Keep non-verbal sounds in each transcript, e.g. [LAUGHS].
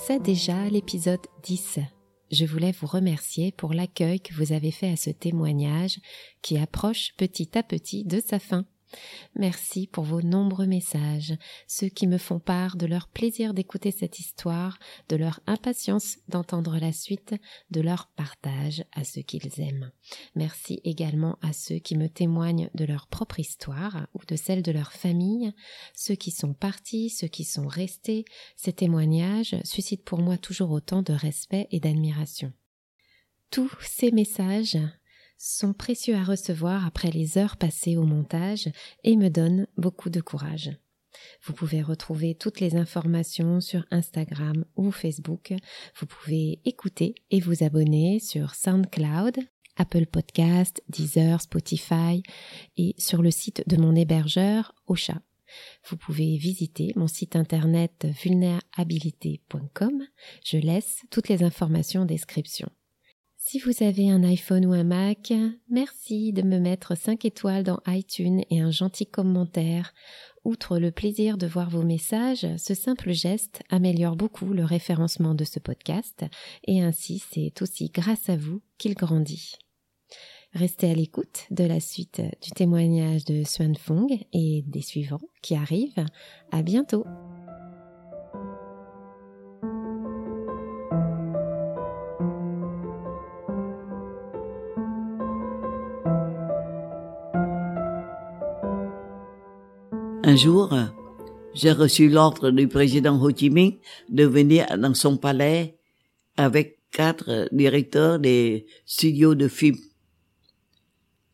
C'est déjà l'épisode 10. Je voulais vous remercier pour l'accueil que vous avez fait à ce témoignage qui approche petit à petit de sa fin. Merci pour vos nombreux messages, ceux qui me font part de leur plaisir d'écouter cette histoire, de leur impatience d'entendre la suite, de leur partage à ceux qu'ils aiment. Merci également à ceux qui me témoignent de leur propre histoire ou de celle de leur famille, ceux qui sont partis, ceux qui sont restés. Ces témoignages suscitent pour moi toujours autant de respect et d'admiration. Tous ces messages sont précieux à recevoir après les heures passées au montage et me donnent beaucoup de courage. Vous pouvez retrouver toutes les informations sur Instagram ou Facebook. Vous pouvez écouter et vous abonner sur SoundCloud, Apple Podcast, Deezer, Spotify et sur le site de mon hébergeur Ocha. Vous pouvez visiter mon site internet vulnérabilité.com. Je laisse toutes les informations en description. Si vous avez un iPhone ou un Mac, merci de me mettre 5 étoiles dans iTunes et un gentil commentaire. Outre le plaisir de voir vos messages, ce simple geste améliore beaucoup le référencement de ce podcast et ainsi c'est aussi grâce à vous qu'il grandit. Restez à l'écoute de la suite du témoignage de Swan Fong et des suivants qui arrivent. À bientôt! Un jour, j'ai reçu l'ordre du président Ho Chi Minh de venir dans son palais avec quatre directeurs des studios de films.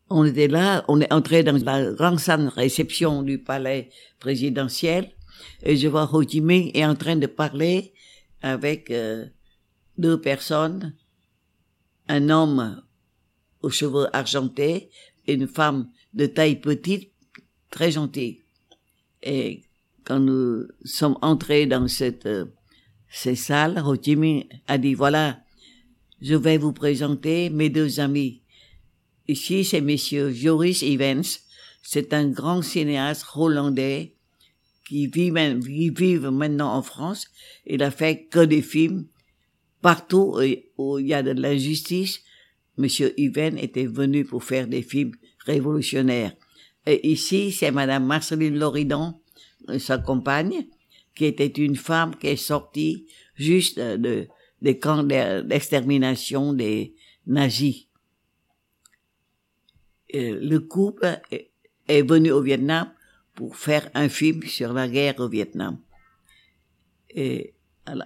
On était là, on est entré dans la grande salle réception du palais présidentiel et je vois Ho Chi Minh est en train de parler avec euh, deux personnes, un homme aux cheveux argentés et une femme de taille petite, très gentille. Et quand nous sommes entrés dans cette euh, ces salles, Minh a dit voilà, je vais vous présenter mes deux amis. Ici, c'est Monsieur Joris Evans. C'est un grand cinéaste hollandais qui vit, maintenant en France. Il a fait que des films partout où il y a de l'injustice. Monsieur Evans était venu pour faire des films révolutionnaires. Et ici, c'est Madame Marceline Loridan, sa compagne, qui était une femme qui est sortie juste de, des camps d'extermination des nazis. Le couple est venu au Vietnam pour faire un film sur la guerre au Vietnam. Et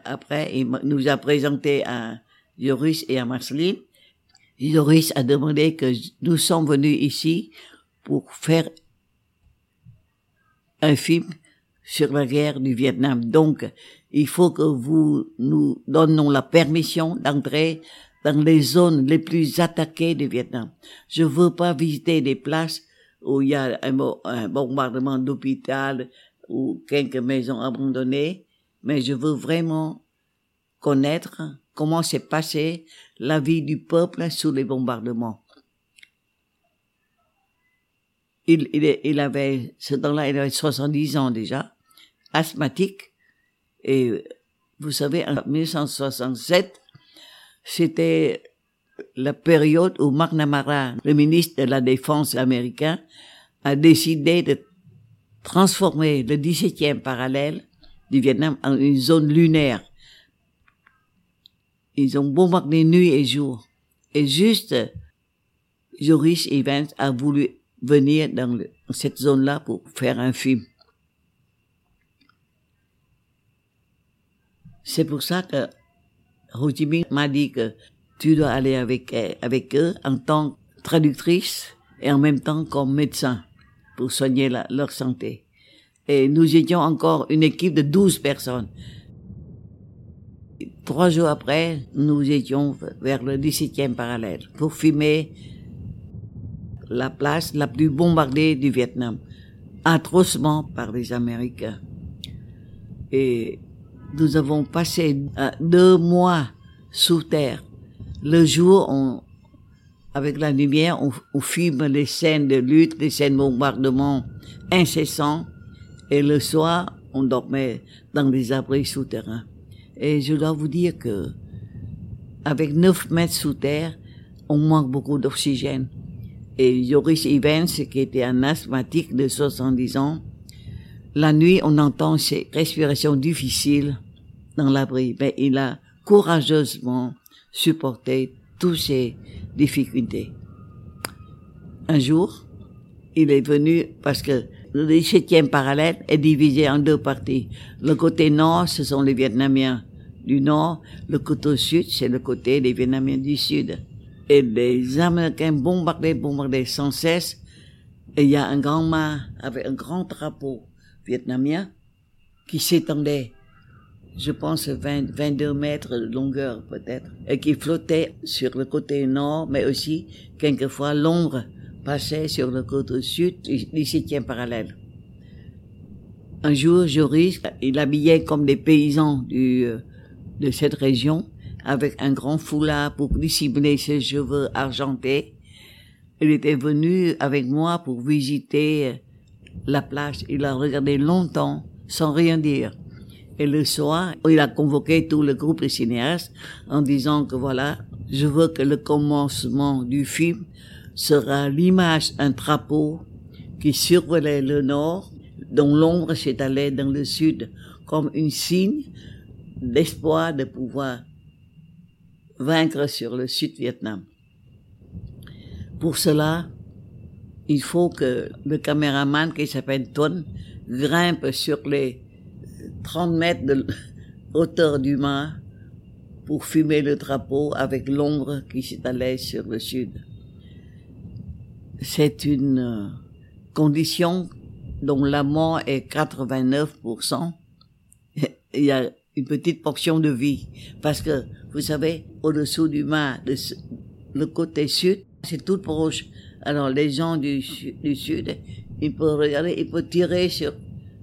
après, il nous a présenté à Joris et à Marceline. Joris a demandé que nous sommes venus ici pour faire un film sur la guerre du Vietnam. Donc, il faut que vous nous donnons la permission d'entrer dans les zones les plus attaquées du Vietnam. Je veux pas visiter des places où il y a un, bombardement d'hôpital ou quelques maisons abandonnées, mais je veux vraiment connaître comment s'est passée la vie du peuple sous les bombardements il, il, il avait, ce temps-là, il avait 70 ans déjà, asthmatique, et vous savez, en 1967, c'était la période où McNamara, le ministre de la Défense américain, a décidé de transformer le 17e parallèle du Vietnam en une zone lunaire. Ils ont bombardé nuit et jour. Et juste, Joris Evans a voulu venir dans, cette zone-là pour faire un film. C'est pour ça que Ho Chi m'a dit que tu dois aller avec, avec eux en tant que traductrice et en même temps comme médecin pour soigner leur santé. Et nous étions encore une équipe de 12 personnes. Trois jours après, nous étions vers le 17e parallèle pour filmer la place la plus bombardée du Vietnam, atrocement par les Américains. Et nous avons passé euh, deux mois sous terre. Le jour, on, avec la lumière, on, on, filme les scènes de lutte, les scènes de bombardement incessants. Et le soir, on dormait dans des abris souterrains. Et je dois vous dire que avec 9 mètres sous terre, on manque beaucoup d'oxygène. Et Joris Evans, qui était un asthmatique de 70 ans, la nuit, on entend ses respirations difficiles dans l'abri, mais il a courageusement supporté toutes ces difficultés. Un jour, il est venu parce que le 17e parallèle est divisé en deux parties. Le côté nord, ce sont les Vietnamiens du nord. Le côté sud, c'est le côté des Vietnamiens du sud. Et les Américains bombardaient, bombardaient sans cesse. Et il y a un grand mât avec un grand drapeau vietnamien qui s'étendait, je pense, 20, 22 mètres de longueur peut-être, et qui flottait sur le côté nord, mais aussi, quelquefois, l'ombre passait sur le côté sud du septième parallèle. Un jour, Joris, il habillait comme des paysans euh, de cette région, avec un grand foulard pour dissimuler ses cheveux argentés. Il était venu avec moi pour visiter la plage. Il a regardé longtemps sans rien dire. Et le soir, il a convoqué tout le groupe de cinéastes en disant que voilà, je veux que le commencement du film sera l'image d'un drapeau qui survolait le nord, dont l'ombre s'étalait dans le sud comme un signe d'espoir de pouvoir vaincre sur le sud-Vietnam. Pour cela, il faut que le caméraman qui s'appelle Ton grimpe sur les 30 mètres de hauteur du mât pour fumer le drapeau avec l'ombre qui s'étalait sur le sud. C'est une euh, condition dont la mort est 89%. [LAUGHS] Il y a une petite portion de vie. Parce que, vous savez, au-dessous du mât, le côté sud, c'est tout proche. Alors, les gens du, sud, ils peuvent regarder, ils peuvent tirer sur,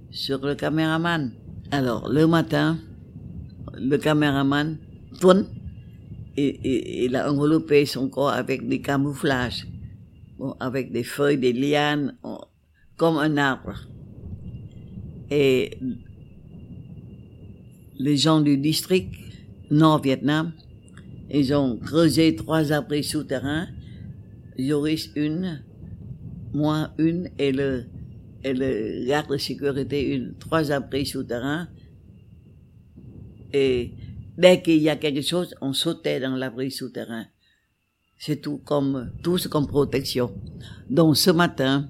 sur le caméraman. Alors, le matin, le caméraman tourne et, il a enveloppé son corps avec des camouflages, avec des feuilles, des lianes, comme un arbre. Et les gens du district Nord-Vietnam, ils ont creusé trois abris souterrains, Joris une, moi une et le, et le garde de sécurité une, trois abris souterrains. Et dès qu'il y a quelque chose, on sautait dans l'abri souterrain. C'est tout comme, tout comme protection. Donc ce matin,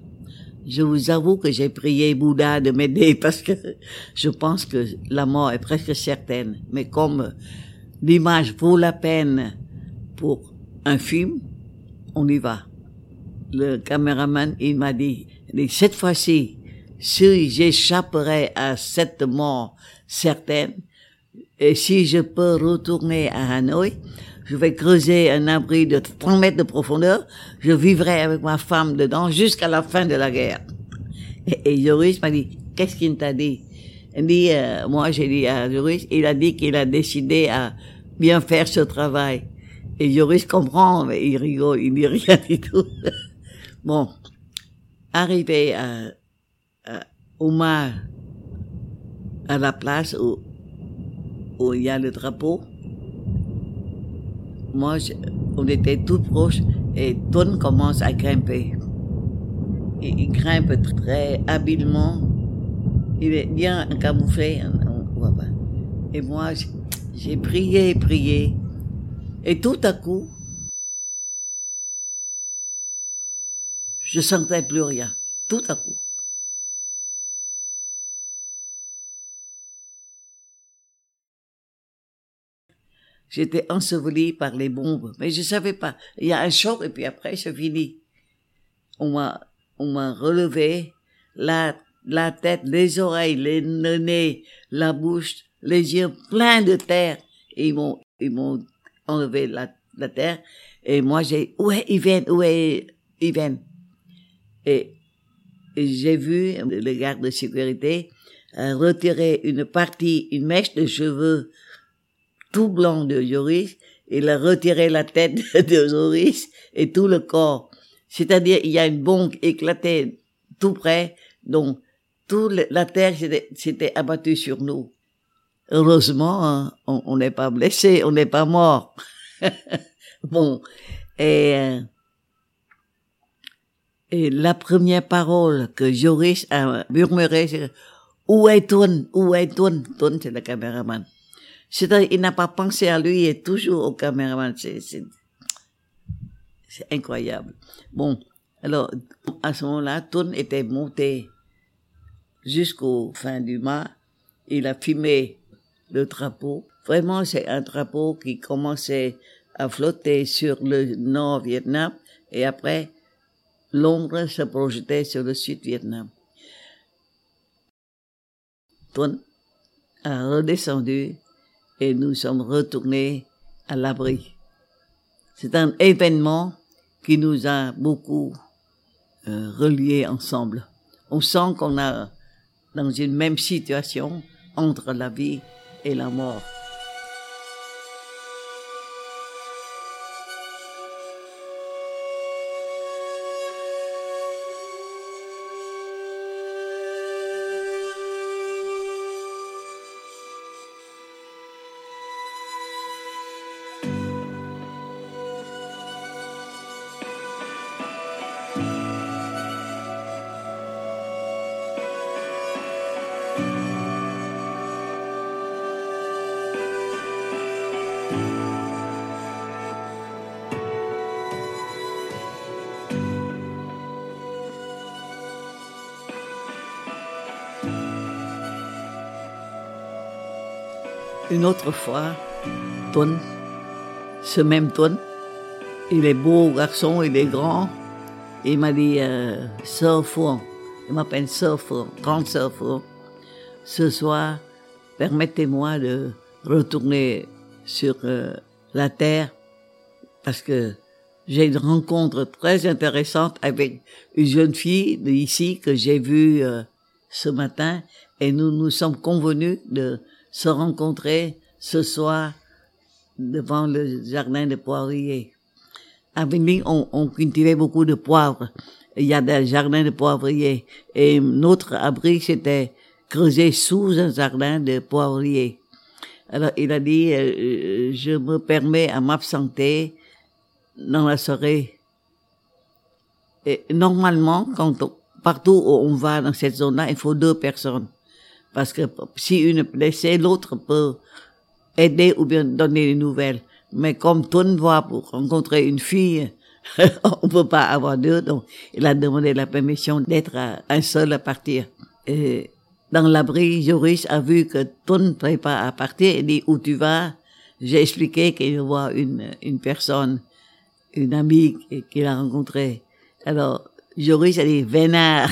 je vous avoue que j'ai prié Bouddha de m'aider [LAUGHS] parce que je pense que la mort est presque certaine. Mais comme l'image vaut la peine pour un film, on y va. Le caméraman, il m'a dit, cette fois-ci, si j'échapperai à cette mort certaine, et si je peux retourner à Hanoï, je vais creuser un abri de 30 mètres de profondeur, je vivrai avec ma femme dedans jusqu'à la fin de la guerre. Et, Joris m'a dit, qu'est-ce qu'il t'a dit? Il dit, euh, moi j'ai dit à Joris, il a dit qu'il a décidé à bien faire ce travail. Et Joris comprend, mais il rigole, il dit rien du tout. [LAUGHS] bon, arrivé à, à, à la place où, où il y a le drapeau, moi, on était tout proche et Ton commence à grimper. Et il grimpe très habilement. Il est bien camouflé, on voit pas. Et moi, j'ai prié, prié. Et tout à coup, je sentais plus rien. Tout à coup. J'étais enseveli par les bombes, mais je savais pas. Il y a un choc et puis après c'est fini. On m'a, on m'a relevé la, la tête, les oreilles, les, le nez, la bouche, les yeux pleins de terre. Et ils m'ont, ils m'ont enlevé la, la terre. Et moi j'ai, où est Yven, où est Yven? Et, et j'ai vu le garde de sécurité retirer une partie, une mèche de cheveux tout blanc de Joris, il a retiré la tête [LAUGHS] de Joris et tout le corps. C'est-à-dire, il y a une bombe éclatée tout près, donc toute la terre s'était abattue sur nous. heureusement, hein, on n'est pas blessé, on n'est pas mort. [LAUGHS] bon, et, euh, et la première parole que Joris a murmurée, c'est où est Toun Où est Toun Toun, c'est le caméraman. C'est-à-dire, il n'a pas pensé à lui, il est toujours au caméraman. C'est, c'est, c'est incroyable. Bon, alors, à ce moment-là, Toun était monté jusqu'au fin du mât. Il a filmé le drapeau. Vraiment, c'est un drapeau qui commençait à flotter sur le nord Vietnam et après, l'ombre se projetait sur le sud Vietnam. Toun a redescendu et nous sommes retournés à l'abri. C'est un événement qui nous a beaucoup euh, reliés ensemble. On sent qu'on a dans une même situation entre la vie et la mort. Une autre fois, Ton, ce même Ton, il est beau garçon, il est grand. Il m'a dit, euh, Sœur il m'appelle Sœur grande Sœur Ce soir, permettez-moi de retourner sur euh, la terre parce que j'ai une rencontre très intéressante avec une jeune fille d'ici que j'ai vue euh, ce matin et nous nous sommes convenus de se rencontrer ce soir devant le jardin de poivriers. À Vinding, on, on cultivait beaucoup de poivres. Il y a des jardins de poivriers. Et notre abri, c'était creusé sous un jardin de poivriers. Alors, il a dit, euh, euh, je me permets à m'absenter dans la soirée. Normalement, quand partout où on va dans cette zone-là, il faut deux personnes. Parce que si une est blessée, l'autre peut aider ou bien donner des nouvelles. Mais comme Ton voit pour rencontrer une fille, [LAUGHS] on peut pas avoir deux, donc il a demandé la permission d'être un seul à partir. Et dans l'abri, Joris a vu que Ton ne pouvait pas à partir, il dit où tu vas? J'ai expliqué qu'il voit une, une personne, une amie qu'il a rencontrée. Alors, Joris a dit, vénard.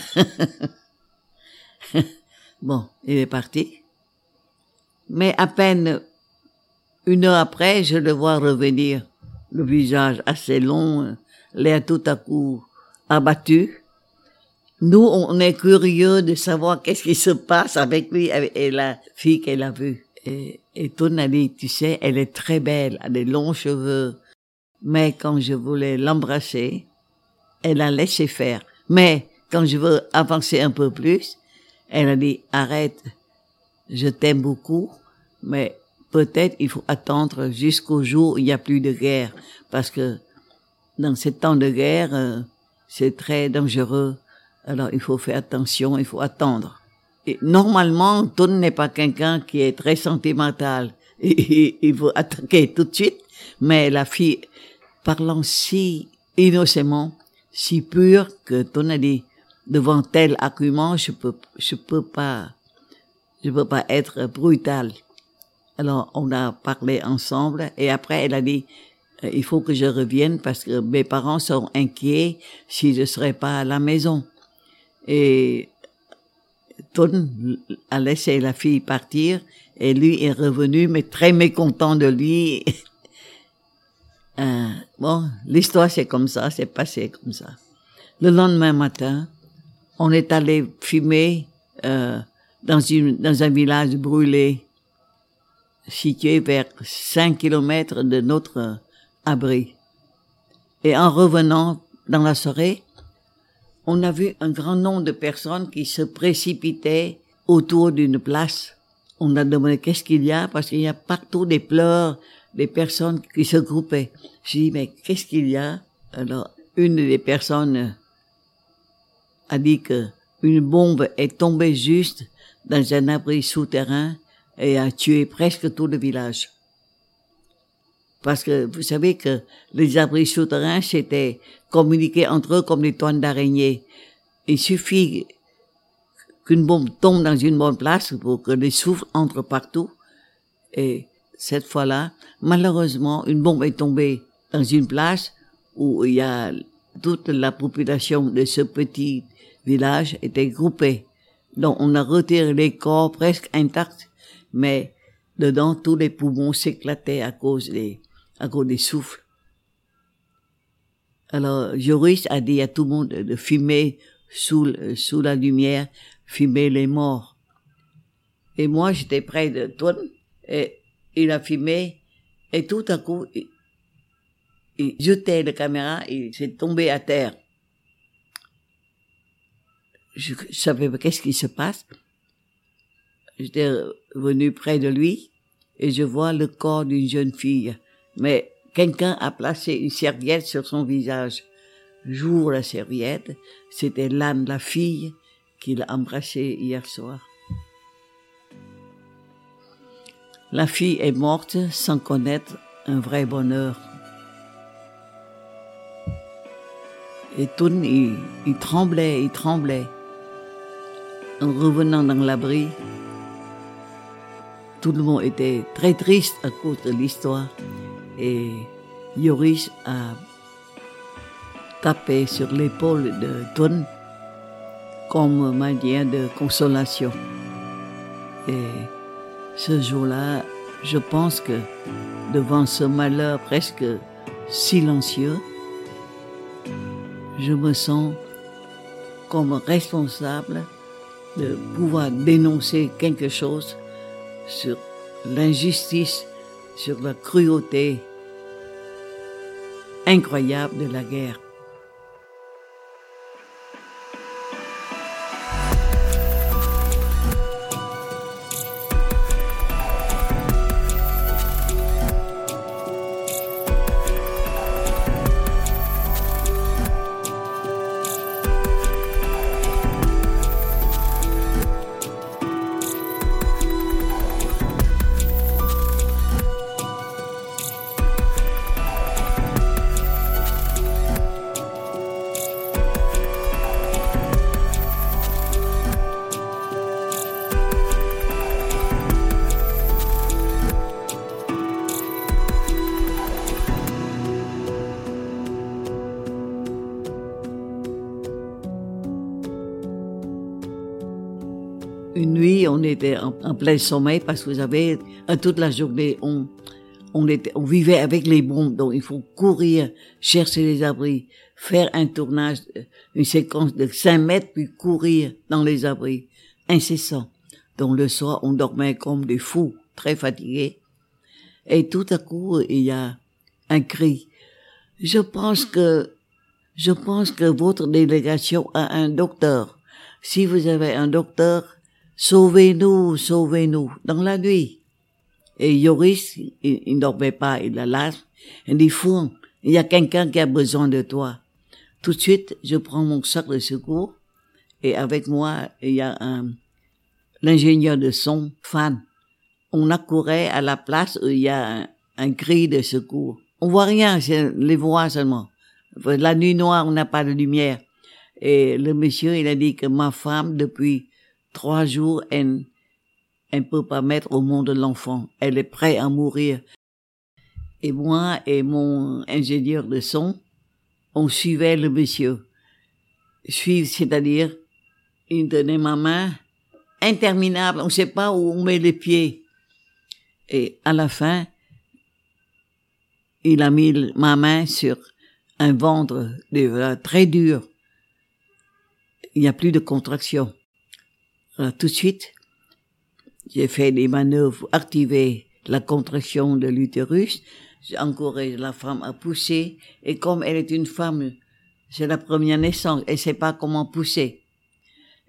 [LAUGHS] Bon, il est parti. Mais à peine une heure après, je le vois revenir, le visage assez long, l'air tout à coup abattu. Nous, on est curieux de savoir qu'est-ce qui se passe avec lui et la fille qu'elle a vue. Et, et dit, tu sais, elle est très belle, elle a des longs cheveux. Mais quand je voulais l'embrasser, elle a laissé faire. Mais quand je veux avancer un peu plus, elle a dit, arrête, je t'aime beaucoup, mais peut-être il faut attendre jusqu'au jour où il n'y a plus de guerre, parce que dans ces temps de guerre, euh, c'est très dangereux. Alors il faut faire attention, il faut attendre. Et normalement, Ton n'est pas quelqu'un qui est très sentimental. [LAUGHS] il faut attaquer tout de suite. Mais la fille, parlant si innocemment, si pure, que Ton a dit, devant tel argument, je peux, je peux pas, je peux pas être brutal. Alors, on a parlé ensemble et après, elle a dit, euh, il faut que je revienne parce que mes parents sont inquiets si je serai pas à la maison. Et Ton a laissé la fille partir et lui est revenu, mais très mécontent de lui. [LAUGHS] euh, bon, l'histoire c'est comme ça, c'est passé comme ça. Le lendemain matin, on est allé fumer euh, dans, une, dans un village brûlé situé vers 5 kilomètres de notre abri. Et en revenant dans la soirée, on a vu un grand nombre de personnes qui se précipitaient autour d'une place on a demandé qu'est-ce qu'il y a? Parce qu'il y a partout des pleurs, des personnes qui se groupaient. J'ai dit mais qu'est-ce qu'il y a? Alors une des personnes a dit que une bombe est tombée juste dans un abri souterrain et a tué presque tout le village. Parce que vous savez que les abris souterrains, c'était communiqué entre eux comme des toiles d'araignée. Il suffit qu'une bombe tombe dans une bonne place pour que les souffles entrent partout. Et cette fois-là, malheureusement, une bombe est tombée dans une place où il y a toute la population de ce petit village était groupée. Donc on a retiré les corps presque intacts, mais dedans tous les poumons s'éclataient à cause des à cause des souffles. Alors, Joris a dit à tout le monde de fumer sous, sous la lumière, fumer les morts. Et moi, j'étais près de toi, et il a fumé, et tout à coup, il, il jetait la caméra, il s'est tombé à terre. Je, savais pas qu'est-ce qui se passe. J'étais venu près de lui, et je vois le corps d'une jeune fille mais quelqu'un a placé une serviette sur son visage. J'ouvre la serviette, c'était l'âne, la fille, qu'il a embrassée hier soir. La fille est morte sans connaître un vrai bonheur. Et tout, il, il tremblait, il tremblait. En revenant dans l'abri, tout le monde était très triste à cause de l'histoire et Yoris a tapé sur l'épaule de Ton comme manière de consolation. Et ce jour-là, je pense que devant ce malheur presque silencieux, je me sens comme responsable de pouvoir dénoncer quelque chose sur l'injustice sur la cruauté incroyable de la guerre. Une nuit, on était en, plein sommeil parce que vous savez, toute la journée, on, on était, on vivait avec les bombes, donc il faut courir, chercher les abris, faire un tournage, une séquence de 5 mètres, puis courir dans les abris, incessant. Donc le soir, on dormait comme des fous, très fatigués. Et tout à coup, il y a un cri. Je pense que, je pense que votre délégation a un docteur. Si vous avez un docteur, Sauvez-nous, sauvez-nous, dans la nuit. Et Yoris, il, il dormait pas, il la lâche. Il dit, fou, il y a quelqu'un qui a besoin de toi. Tout de suite, je prends mon sac de secours et avec moi, il y a un, l'ingénieur de son, fan. On accourait à la place où il y a un, un cri de secours. On voit rien, c'est les voix seulement. La nuit noire, on n'a pas de lumière. Et le monsieur, il a dit que ma femme, depuis trois jours, elle ne peut pas mettre au monde l'enfant. Elle est prête à mourir. Et moi et mon ingénieur de son, on suivait le monsieur. Suivre, c'est-à-dire, il donnait ma main, interminable, on ne sait pas où on met les pieds. Et à la fin, il a mis ma main sur un ventre très dur. Il n'y a plus de contraction. Alors, tout de suite, j'ai fait des manœuvres pour activer la contraction de l'utérus. J'ai encouragé la femme à pousser. Et comme elle est une femme, c'est la première naissance, elle sait pas comment pousser.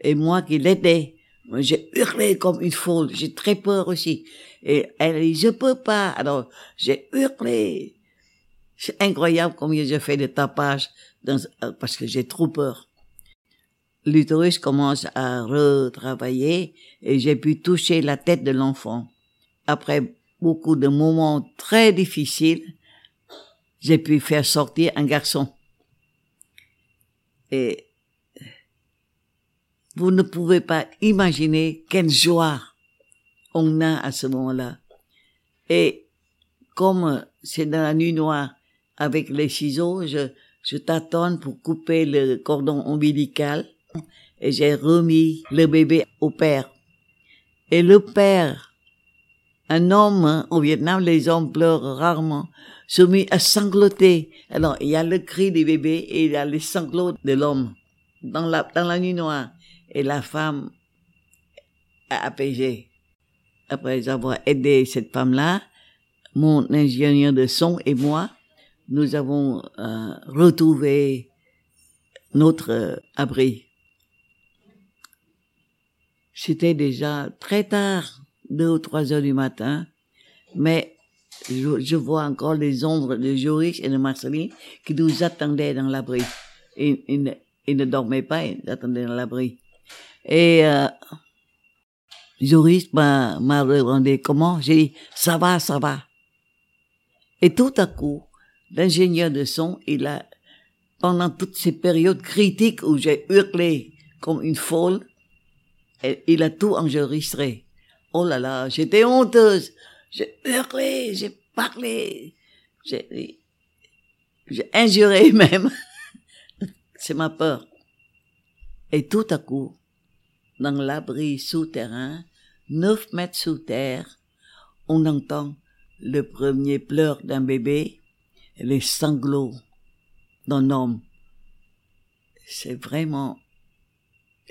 Et moi qui l'aidais J'ai hurlé comme une folle. J'ai très peur aussi. Et elle dit, je peux pas. Alors, j'ai hurlé. C'est incroyable combien j'ai fait de tapage parce que j'ai trop peur. L'utérus commence à retravailler et j'ai pu toucher la tête de l'enfant. Après beaucoup de moments très difficiles, j'ai pu faire sortir un garçon. Et vous ne pouvez pas imaginer quelle joie on a à ce moment-là. Et comme c'est dans la nuit noire, avec les ciseaux, je, je tâtonne pour couper le cordon ombilical et j'ai remis le bébé au père. Et le père, un homme, hein, au Vietnam, les hommes pleurent rarement, se mit à sangloter. Alors, il y a le cri du bébé et il y a les sanglots de l'homme dans la, dans la nuit noire et la femme a apaisé. Après avoir aidé cette femme-là, mon ingénieur de son et moi, nous avons euh, retrouvé notre euh, abri. C'était déjà très tard, deux ou trois heures du matin, mais je, vois encore les ombres de Joris et de Marceline qui nous attendaient dans l'abri. Ils, ils, ne dormaient pas, ils attendaient dans l'abri. Et euh, Joris m'a demandé comment? J'ai dit, ça va, ça va. Et tout à coup, l'ingénieur de son, il a, pendant toutes ces périodes critiques où j'ai hurlé comme une folle, il a tout enregistré. Oh là là, j'étais honteuse. J'ai hurlé, j'ai parlé, j'ai, j'ai injuré [LAUGHS] même. C'est ma peur. Et tout à coup, dans l'abri souterrain, neuf mètres sous terre, on entend le premier pleur d'un bébé et les sanglots d'un homme. C'est vraiment,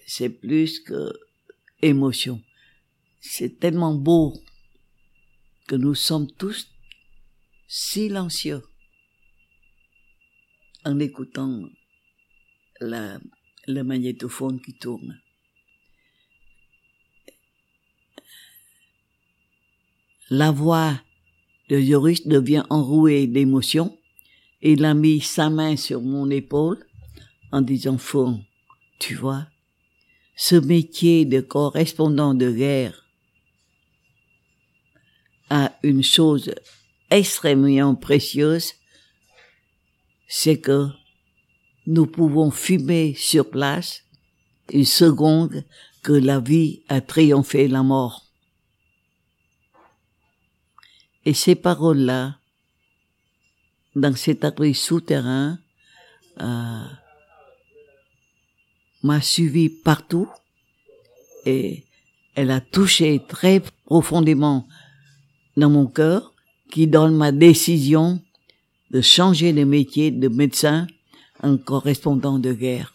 c'est plus que émotion. C'est tellement beau que nous sommes tous silencieux en écoutant la, le magnétophone qui tourne. La voix de Joris devient enrouée d'émotion. Il a mis sa main sur mon épaule en disant Fond, tu vois, ce métier de correspondant de guerre a une chose extrêmement précieuse, c'est que nous pouvons fumer sur place une seconde que la vie a triomphé la mort. Et ces paroles-là, dans cet abri souterrain, euh, m'a suivi partout et elle a touché très profondément dans mon cœur qui donne ma décision de changer de métier de médecin en correspondant de guerre.